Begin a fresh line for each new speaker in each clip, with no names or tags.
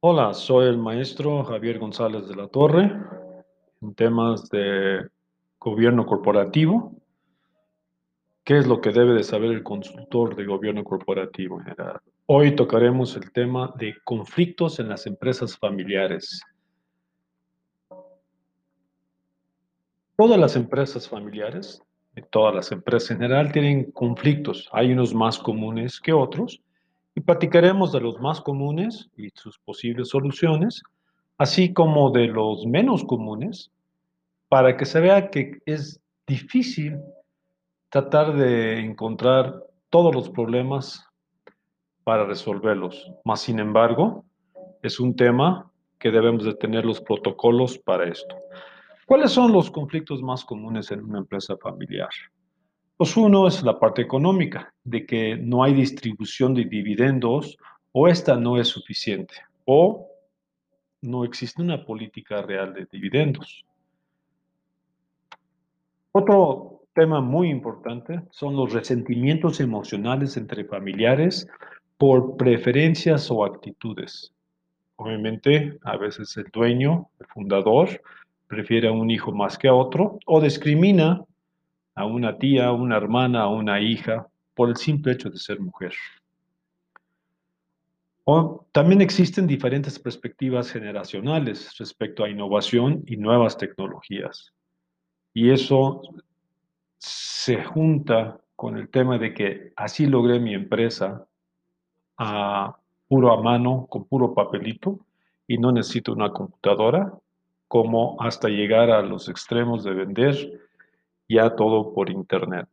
Hola, soy el maestro Javier González de la Torre en temas de gobierno corporativo. ¿Qué es lo que debe de saber el consultor de gobierno corporativo en general? Hoy tocaremos el tema de conflictos en las empresas familiares. Todas las empresas familiares, todas las empresas en general tienen conflictos. Hay unos más comunes que otros, y platicaremos de los más comunes y sus posibles soluciones, así como de los menos comunes, para que se vea que es difícil tratar de encontrar todos los problemas para resolverlos. Más sin embargo, es un tema que debemos de tener los protocolos para esto. ¿Cuáles son los conflictos más comunes en una empresa familiar? Uno es la parte económica, de que no hay distribución de dividendos o esta no es suficiente o no existe una política real de dividendos. Otro tema muy importante son los resentimientos emocionales entre familiares por preferencias o actitudes. Obviamente, a veces el dueño, el fundador, prefiere a un hijo más que a otro o discrimina a una tía, a una hermana, a una hija, por el simple hecho de ser mujer. O también existen diferentes perspectivas generacionales respecto a innovación y nuevas tecnologías. Y eso se junta con el tema de que así logré mi empresa a puro a mano, con puro papelito, y no necesito una computadora, como hasta llegar a los extremos de vender ya todo por Internet.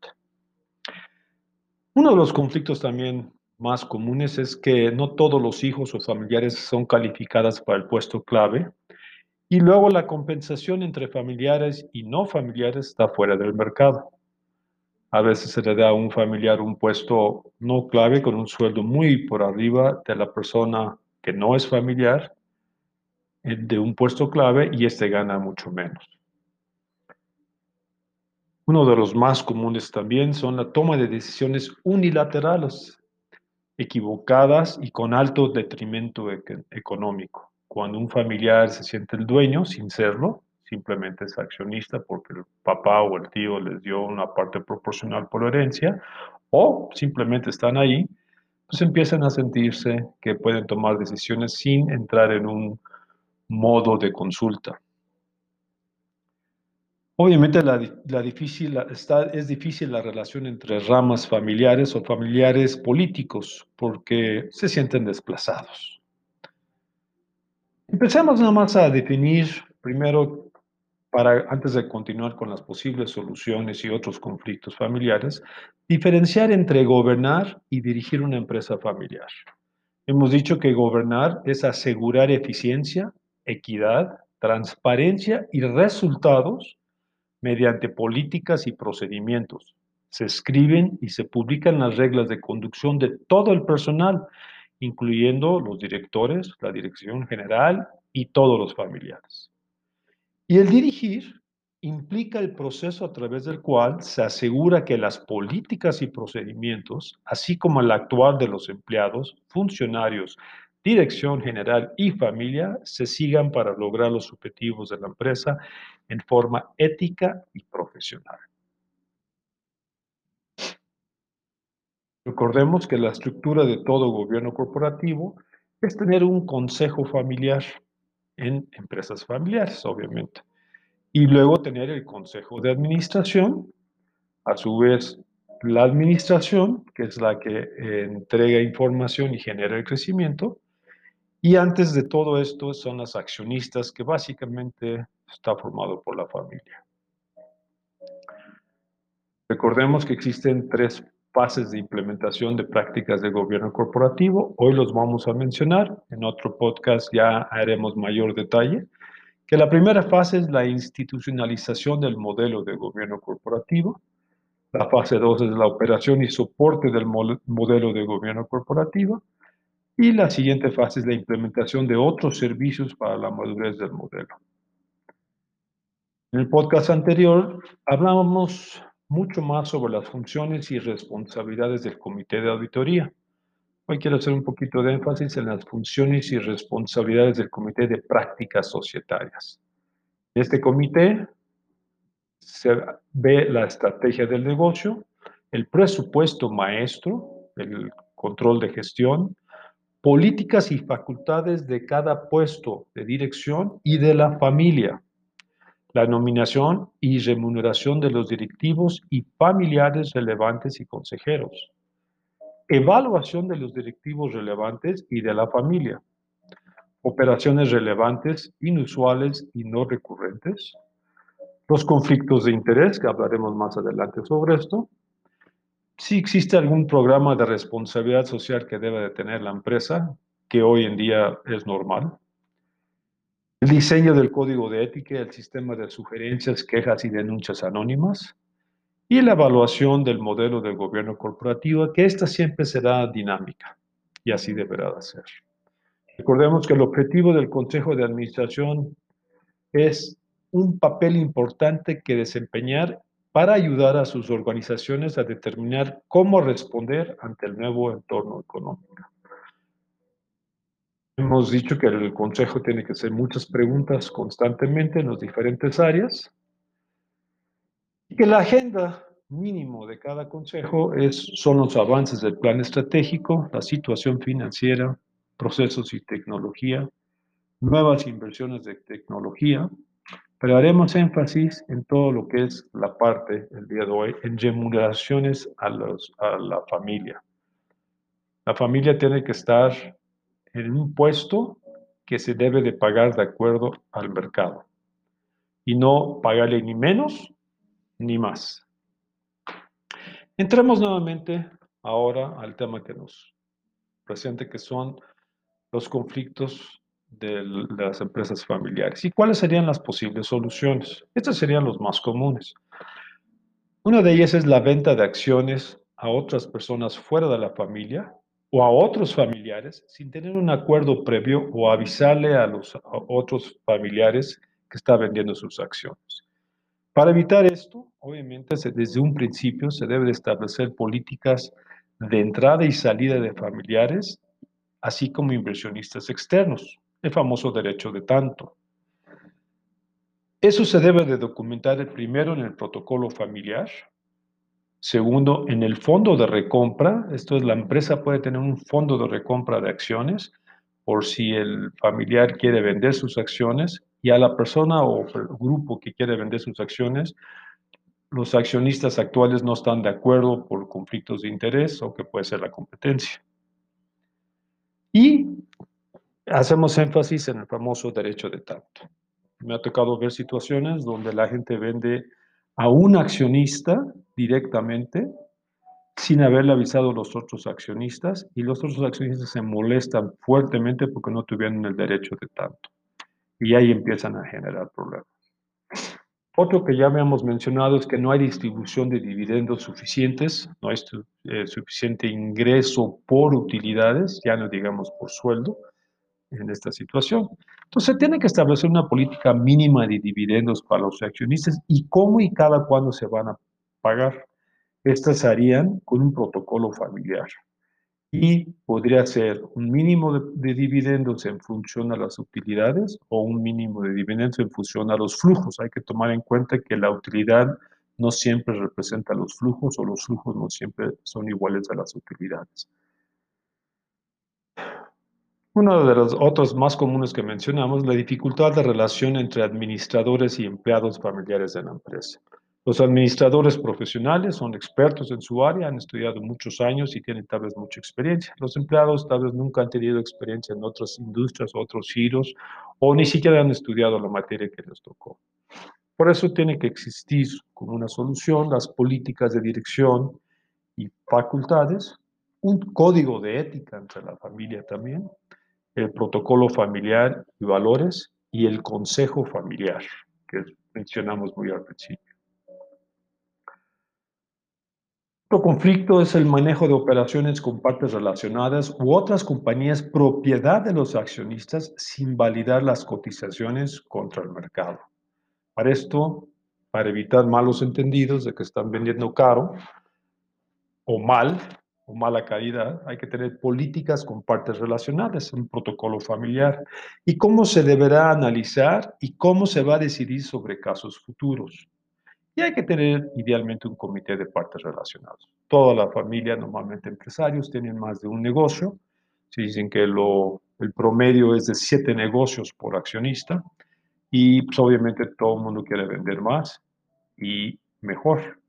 Uno de los conflictos también más comunes es que no todos los hijos o familiares son calificados para el puesto clave y luego la compensación entre familiares y no familiares está fuera del mercado. A veces se le da a un familiar un puesto no clave con un sueldo muy por arriba de la persona que no es familiar eh, de un puesto clave y este gana mucho menos. Uno de los más comunes también son la toma de decisiones unilaterales, equivocadas y con alto detrimento económico. Cuando un familiar se siente el dueño sin serlo, simplemente es accionista porque el papá o el tío les dio una parte proporcional por herencia, o simplemente están ahí, pues empiezan a sentirse que pueden tomar decisiones sin entrar en un modo de consulta. Obviamente la, difícil, está, es difícil la relación entre ramas familiares o familiares políticos porque se sienten desplazados. Empecemos nada más a definir primero, para, antes de continuar con las posibles soluciones y otros conflictos familiares, diferenciar entre gobernar y dirigir una empresa familiar. Hemos dicho que gobernar es asegurar eficiencia, equidad, transparencia y resultados mediante políticas y procedimientos. Se escriben y se publican las reglas de conducción de todo el personal, incluyendo los directores, la dirección general y todos los familiares. Y el dirigir implica el proceso a través del cual se asegura que las políticas y procedimientos, así como el actuar de los empleados, funcionarios dirección general y familia se sigan para lograr los objetivos de la empresa en forma ética y profesional. Recordemos que la estructura de todo gobierno corporativo es tener un consejo familiar en empresas familiares, obviamente, y luego tener el consejo de administración, a su vez la administración, que es la que eh, entrega información y genera el crecimiento, y antes de todo esto son las accionistas, que básicamente está formado por la familia. Recordemos que existen tres fases de implementación de prácticas de gobierno corporativo. Hoy los vamos a mencionar. En otro podcast ya haremos mayor detalle. Que la primera fase es la institucionalización del modelo de gobierno corporativo. La fase 2 es la operación y soporte del modelo de gobierno corporativo. Y la siguiente fase es la implementación de otros servicios para la madurez del modelo. En el podcast anterior hablábamos mucho más sobre las funciones y responsabilidades del comité de auditoría. Hoy quiero hacer un poquito de énfasis en las funciones y responsabilidades del Comité de Prácticas Societarias. Este comité se ve la estrategia del negocio, el presupuesto maestro, el control de gestión, políticas y facultades de cada puesto de dirección y de la familia, la nominación y remuneración de los directivos y familiares relevantes y consejeros, evaluación de los directivos relevantes y de la familia, operaciones relevantes, inusuales y no recurrentes, los conflictos de interés, que hablaremos más adelante sobre esto, si existe algún programa de responsabilidad social que debe de tener la empresa, que hoy en día es normal, el diseño del código de ética, el sistema de sugerencias, quejas y denuncias anónimas, y la evaluación del modelo del gobierno corporativo, que esta siempre será dinámica, y así deberá de ser. Recordemos que el objetivo del Consejo de Administración es un papel importante que desempeñar para ayudar a sus organizaciones a determinar cómo responder ante el nuevo entorno económico. Hemos dicho que el consejo tiene que hacer muchas preguntas constantemente en las diferentes áreas y que la agenda mínimo de cada consejo es, son los avances del plan estratégico, la situación financiera, procesos y tecnología, nuevas inversiones de tecnología, pero haremos énfasis en todo lo que es la parte el día de hoy, en remuneraciones a, los, a la familia. La familia tiene que estar en un puesto que se debe de pagar de acuerdo al mercado y no pagarle ni menos ni más. Entremos nuevamente ahora al tema que nos presenta, que son los conflictos de las empresas familiares. ¿Y cuáles serían las posibles soluciones? Estas serían los más comunes. Una de ellas es la venta de acciones a otras personas fuera de la familia o a otros familiares sin tener un acuerdo previo o avisarle a los otros familiares que está vendiendo sus acciones. Para evitar esto, obviamente desde un principio se debe establecer políticas de entrada y salida de familiares, así como inversionistas externos, el famoso derecho de tanto. Eso se debe de documentar primero en el protocolo familiar, Segundo, en el fondo de recompra, esto es, la empresa puede tener un fondo de recompra de acciones por si el familiar quiere vender sus acciones y a la persona o grupo que quiere vender sus acciones, los accionistas actuales no están de acuerdo por conflictos de interés o que puede ser la competencia. Y hacemos énfasis en el famoso derecho de tanto. Me ha tocado ver situaciones donde la gente vende a un accionista directamente sin haberle avisado a los otros accionistas y los otros accionistas se molestan fuertemente porque no tuvieron el derecho de tanto. Y ahí empiezan a generar problemas. Otro que ya habíamos mencionado es que no hay distribución de dividendos suficientes, no hay eh, suficiente ingreso por utilidades, ya no digamos por sueldo, en esta situación. Entonces, tiene que establecer una política mínima de dividendos para los accionistas y cómo y cada cuándo se van a pagar. Estas harían con un protocolo familiar y podría ser un mínimo de, dividendos en función a las utilidades o un mínimo de dividendos en función a los flujos. Hay que tomar en cuenta que la utilidad no siempre representa los flujos o los flujos no siempre son iguales a las utilidades. Uno de los otros más comunes que mencionamos, la dificultad de relación entre administradores y empleados familiares de la empresa. Los administradores profesionales son expertos en su área, han estudiado muchos años y tienen tal vez mucha experiencia. Los empleados tal vez nunca han tenido experiencia en otras industrias, otros giros, o ni siquiera han estudiado la materia que les tocó. Por eso tiene que existir como una solución las políticas de dirección y facultades, un código de ética entre la familia también, el protocolo familiar y valores y el consejo familiar, que mencionamos muy al principio. Otro conflicto es el manejo de operaciones con partes relacionadas u otras compañías propiedad de los accionistas sin validar las cotizaciones contra el mercado. Para esto, para evitar malos entendidos de que están vendiendo caro o mal, o mala calidad, hay que tener políticas con partes relacionadas, un protocolo familiar, y cómo se deberá analizar y cómo se va a decidir sobre casos futuros. Y hay que tener idealmente un comité de partes relacionadas. Toda la familia, normalmente empresarios, tienen más de un negocio. Se dicen que lo, el promedio es de siete negocios por accionista y pues, obviamente todo el mundo quiere vender más y mejor.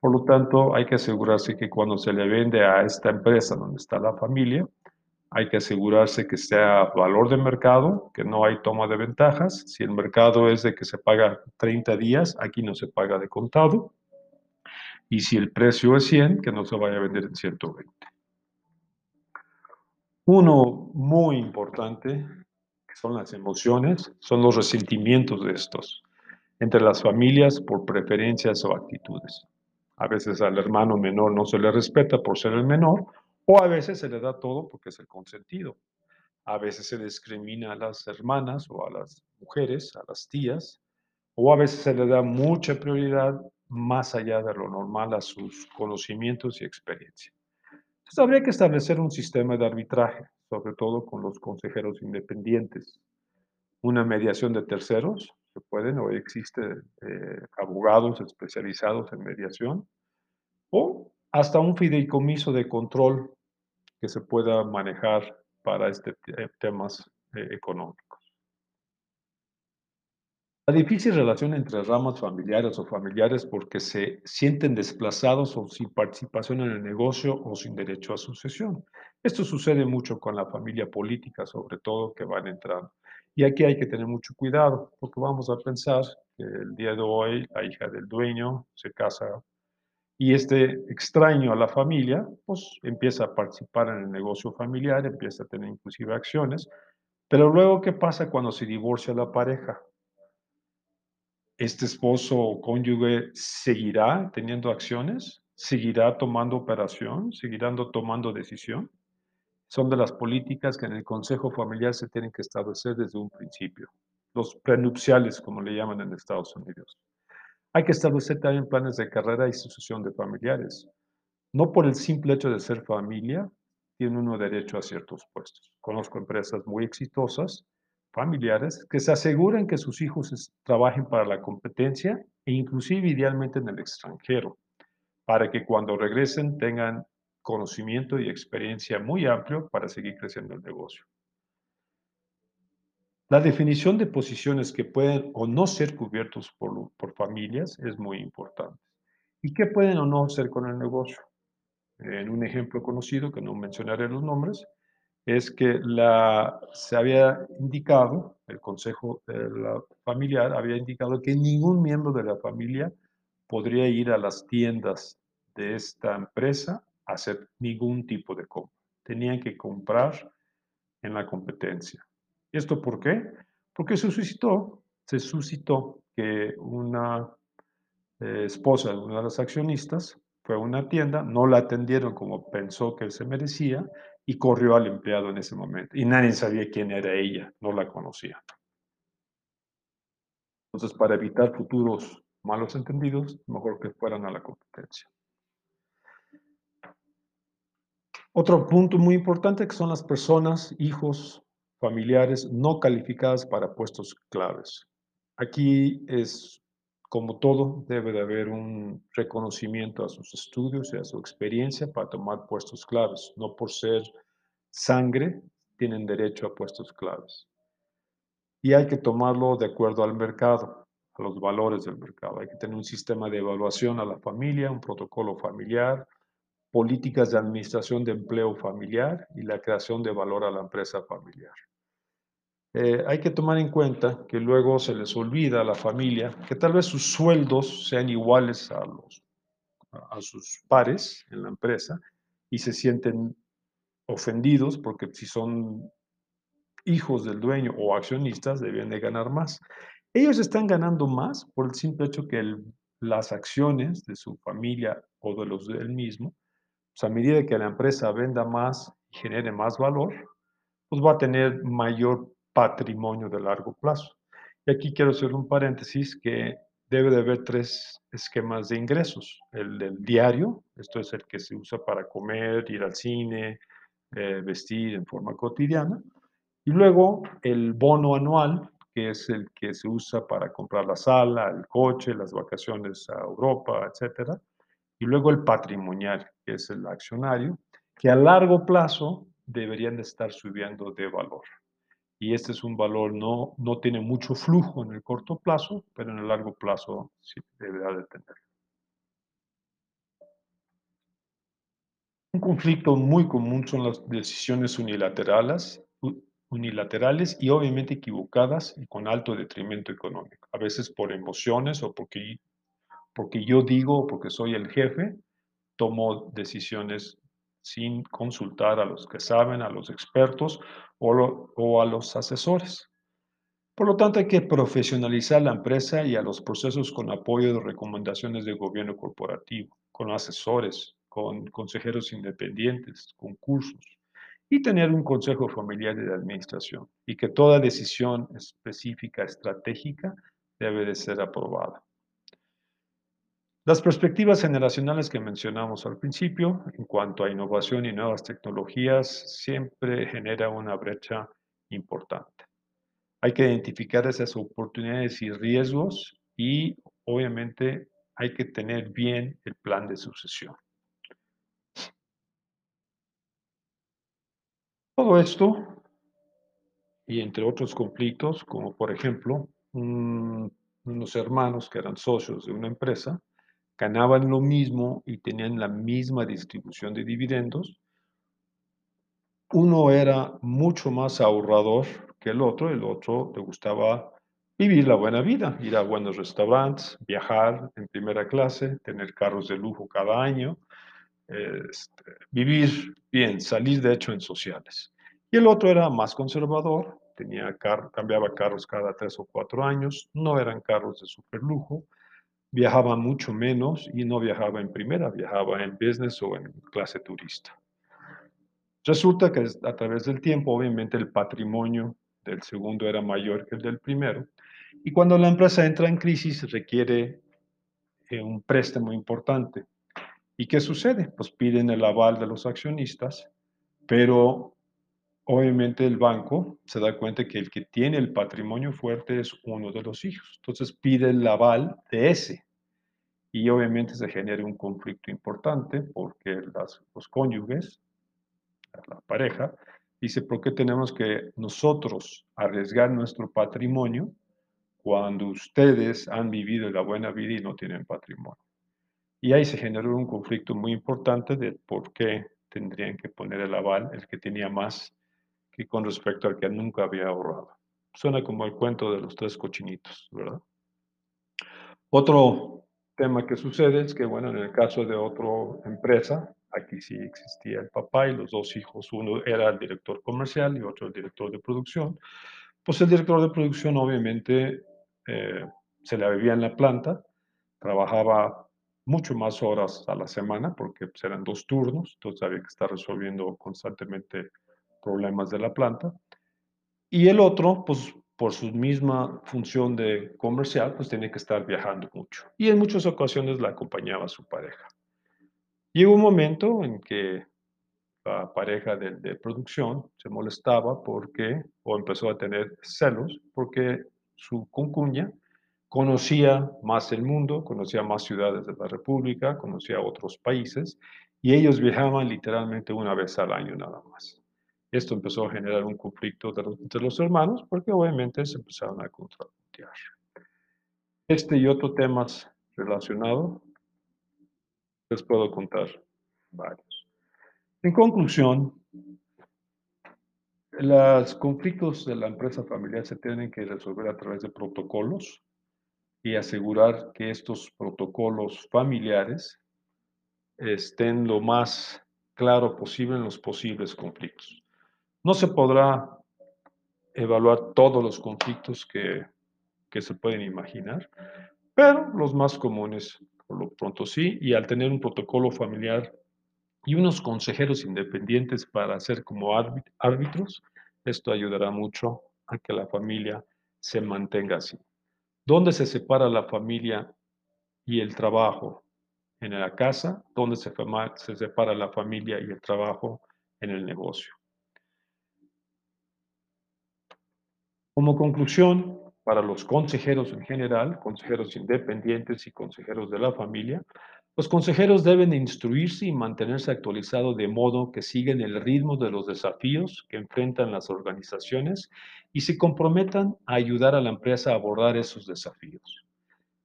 Por lo tanto, hay que asegurarse que cuando se le vende a esta empresa donde está la familia, hay que asegurarse que sea valor de mercado, que no hay toma de ventajas. Si el mercado es de que se paga 30 días, aquí no se paga de contado. Y si el precio es 100, que no se vaya a vender en 120. Uno muy importante, son las emociones, son los resentimientos de estos, entre las familias por preferencias o actitudes. A veces al hermano menor no se le respeta por ser el menor, o a veces se le da todo porque es el consentido. A veces se discrimina a las hermanas o a las mujeres, a las tías, o a veces se le da mucha prioridad más allá de lo normal a sus conocimientos y experiencia. Entonces habría que establecer un sistema de arbitraje, sobre todo con los consejeros independientes. Una mediación de terceros se pueden o existen eh, abogados especializados en mediación o hasta un fideicomiso de control que se pueda manejar para este temas eh, económicos. La difícil relación entre ramas familiares o familiares porque se sienten desplazados o sin participación en el negocio o sin derecho a sucesión. Esto sucede mucho con la familia política, sobre todo, que van entrando. Y aquí hay que tener mucho cuidado, porque vamos a pensar que el día de hoy la hija del dueño se casa y este extraño a la familia, pues empieza a participar en el negocio familiar, empieza a tener inclusive acciones, pero luego, ¿qué pasa cuando se divorcia la pareja? ¿Este esposo o cónyuge seguirá teniendo acciones? ¿Seguirá tomando operación? ¿Seguirá tomando decisión? Son de las políticas que en el Consejo Familiar se tienen que establecer desde un principio, los prenupciales, como le llaman en Estados Unidos. Hay que establecer también planes de carrera y sucesión de familiares. No por el simple hecho de ser familia, tiene uno derecho a ciertos puestos. Conozco empresas muy exitosas, familiares, que se aseguran que sus hijos trabajen para la competencia e inclusive idealmente en el extranjero, para que cuando regresen tengan conocimiento y experiencia muy amplio para seguir creciendo el negocio. La definición de posiciones que pueden o no ser cubiertos por, por familias es muy importante. ¿Y qué pueden o no hacer con el negocio? En un ejemplo conocido, que no mencionaré los nombres, es que la, se había indicado, el Consejo de la Familiar había indicado que ningún miembro de la familia podría ir a las tiendas de esta empresa hacer ningún tipo de compra. Tenían que comprar en la competencia. ¿Esto por qué? Porque se suscitó, se suscitó que una eh, esposa de una de las accionistas fue a una tienda, no la atendieron como pensó que se merecía y corrió al empleado en ese momento. Y nadie sabía quién era ella, no la conocía. Entonces, para evitar futuros malos entendidos, mejor que fueran a la competencia. Otro punto muy importante que son las personas, hijos, familiares no calificadas para puestos claves. Aquí es como todo, debe de haber un reconocimiento a sus estudios y a su experiencia para tomar puestos claves. No por ser sangre tienen derecho a puestos claves. Y hay que tomarlo de acuerdo al mercado, a los valores del mercado. Hay que tener un sistema de evaluación a la familia, un protocolo familiar, políticas de administración de empleo familiar y la creación de valor a la empresa familiar. Eh, hay que tomar en cuenta que luego se les olvida a la familia que tal vez sus sueldos sean iguales a, los, a sus pares en la empresa y se sienten ofendidos porque si son hijos del dueño o accionistas deben de ganar más. Ellos están ganando más por el simple hecho que las acciones de su familia o de los del mismo a medida que la empresa venda más y genere más valor, pues va a tener mayor patrimonio de largo plazo. Y aquí quiero hacer un paréntesis que debe de haber tres esquemas de ingresos. El del diario, esto es el que se usa para comer, ir al cine, eh, vestir en forma cotidiana. Y luego el bono anual, que es el que se usa para comprar la sala, el coche, las vacaciones a Europa, etc. Y luego el patrimonial, es el accionario, que a largo plazo deberían de estar subiendo de valor. Y este es un valor, no, no tiene mucho flujo en el corto plazo, pero en el largo plazo sí deberá de tener. Un conflicto muy común son las decisiones unilaterales, unilaterales y obviamente equivocadas y con alto detrimento económico. A veces por emociones o porque, porque yo digo o porque soy el jefe, tomo decisiones sin consultar a los que saben, a los expertos o, o, a los asesores. Por lo tanto, hay que profesionalizar la empresa y a los procesos con apoyo de recomendaciones del gobierno corporativo, con asesores, con consejeros independientes, con cursos, y tener un consejo familiar de administración, y que toda decisión específica, estratégica, debe de ser aprobada. Las perspectivas generacionales que mencionamos al principio, en cuanto a innovación y nuevas tecnologías, siempre genera una brecha importante. Hay que identificar esas oportunidades y riesgos y obviamente hay que tener bien el plan de sucesión. Todo esto, y entre otros conflictos, como por ejemplo unos hermanos que eran socios de una empresa, ganaban lo mismo y tenían la misma distribución de dividendos, uno era mucho más ahorrador que el otro, el otro le gustaba vivir la buena vida, ir a buenos restaurantes, viajar en primera clase, tener carros de lujo cada año, este, vivir bien, salir de hecho en sociales. Y el otro era más conservador, tenía cambiaba carros cada tres o cuatro años, no eran carros de super lujo, viajaba mucho menos y no viajaba en primera, viajaba en business o en clase turista. Resulta que a través del tiempo, obviamente, el patrimonio del segundo era mayor que el del primero, y cuando la empresa entra en crisis requiere eh, un préstamo importante. ¿Y qué sucede? Pues piden el aval de los accionistas, pero obviamente el banco se da cuenta que el que tiene el patrimonio fuerte es uno de los hijos. Entonces pide el aval de ese. Y obviamente se genera un conflicto importante porque los cónyuges, la pareja, dice, ¿por qué tenemos que nosotros arriesgar nuestro patrimonio cuando ustedes han vivido la buena vida y no tienen patrimonio? Y ahí se generó un conflicto muy importante de por qué tendrían que poner el aval el que tenía más que con respecto al que nunca había ahorrado. Suena como el cuento de los tres cochinitos, ¿verdad? Otro tema que sucede es que, bueno, en el caso de otra empresa, aquí sí existía el papá y los dos hijos, uno era el director comercial y otro el director de producción, pues el director de producción obviamente eh, se la vivía en la planta, trabajaba mucho más horas a la semana porque pues, eran dos turnos, entonces había que estar resolviendo constantemente problemas de la planta. Y el otro, pues por su misma función de comercial, pues tiene que estar viajando mucho. Y en muchas ocasiones la acompañaba su pareja. Llegó un momento en que la pareja de, de, producción se molestaba porque, o empezó a tener celos, porque su concuña conocía más el mundo, conocía más ciudades de la República, conocía otros países, y ellos viajaban literalmente una vez al año nada más. Esto empezó a generar un conflicto entre los hermanos porque obviamente se empezaron a contrapuntear. Este y otros temas relacionados les puedo contar varios. En conclusión, los conflictos de la empresa familiar se tienen que resolver a través de protocolos y asegurar que estos protocolos familiares estén lo más claro posible en los posibles conflictos. No se podrá evaluar todos los conflictos que, se pueden imaginar, pero los más comunes, por lo pronto sí, y al tener un protocolo familiar y unos consejeros independientes para ser como árbitros, esto ayudará mucho a que la familia se mantenga así. ¿Dónde se separa la familia y el trabajo? En la casa, ¿dónde se separa la familia y el trabajo en el negocio? Como conclusión, para los consejeros en general, consejeros independientes y consejeros de la familia, los consejeros deben instruirse y mantenerse actualizados de modo que siguen el ritmo de los desafíos que enfrentan las organizaciones y se comprometan a ayudar a la empresa a abordar esos desafíos.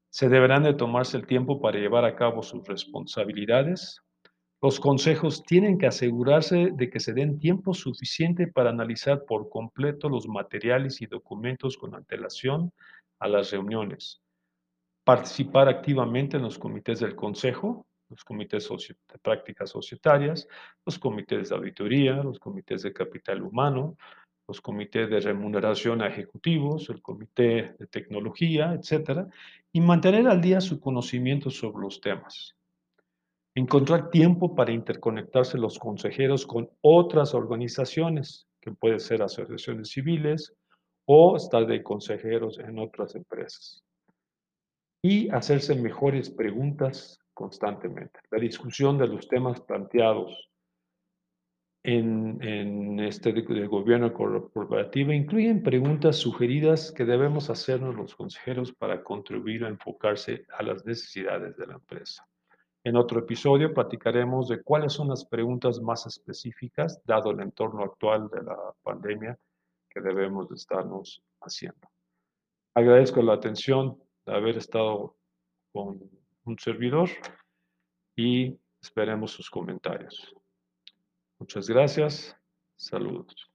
Se deberán de tomarse el tiempo para llevar a cabo sus responsabilidades. Los consejos tienen que asegurarse de que se den tiempo suficiente para analizar por completo los materiales y documentos con antelación a las reuniones participar activamente en los comités del consejo, los comités de prácticas societarias, los comités de auditoría, los comités de capital humano, los comités de remuneración a ejecutivos, el comité de tecnología, etcétera, y mantener al día su conocimiento sobre los temas. Encontrar tiempo para interconectarse los consejeros con otras organizaciones, que pueden ser asociaciones civiles o estar de consejeros en otras empresas y hacerse mejores preguntas constantemente. La discusión de los temas planteados en, este de, gobierno corporativo incluyen preguntas sugeridas que debemos hacernos los consejeros para contribuir a enfocarse a las necesidades de la empresa. En otro episodio platicaremos de cuáles son las preguntas más específicas, dado el entorno actual de la pandemia, que debemos de estarnos haciendo. Agradezco la atención de haber estado con un servidor y esperemos sus comentarios. Muchas gracias. Saludos.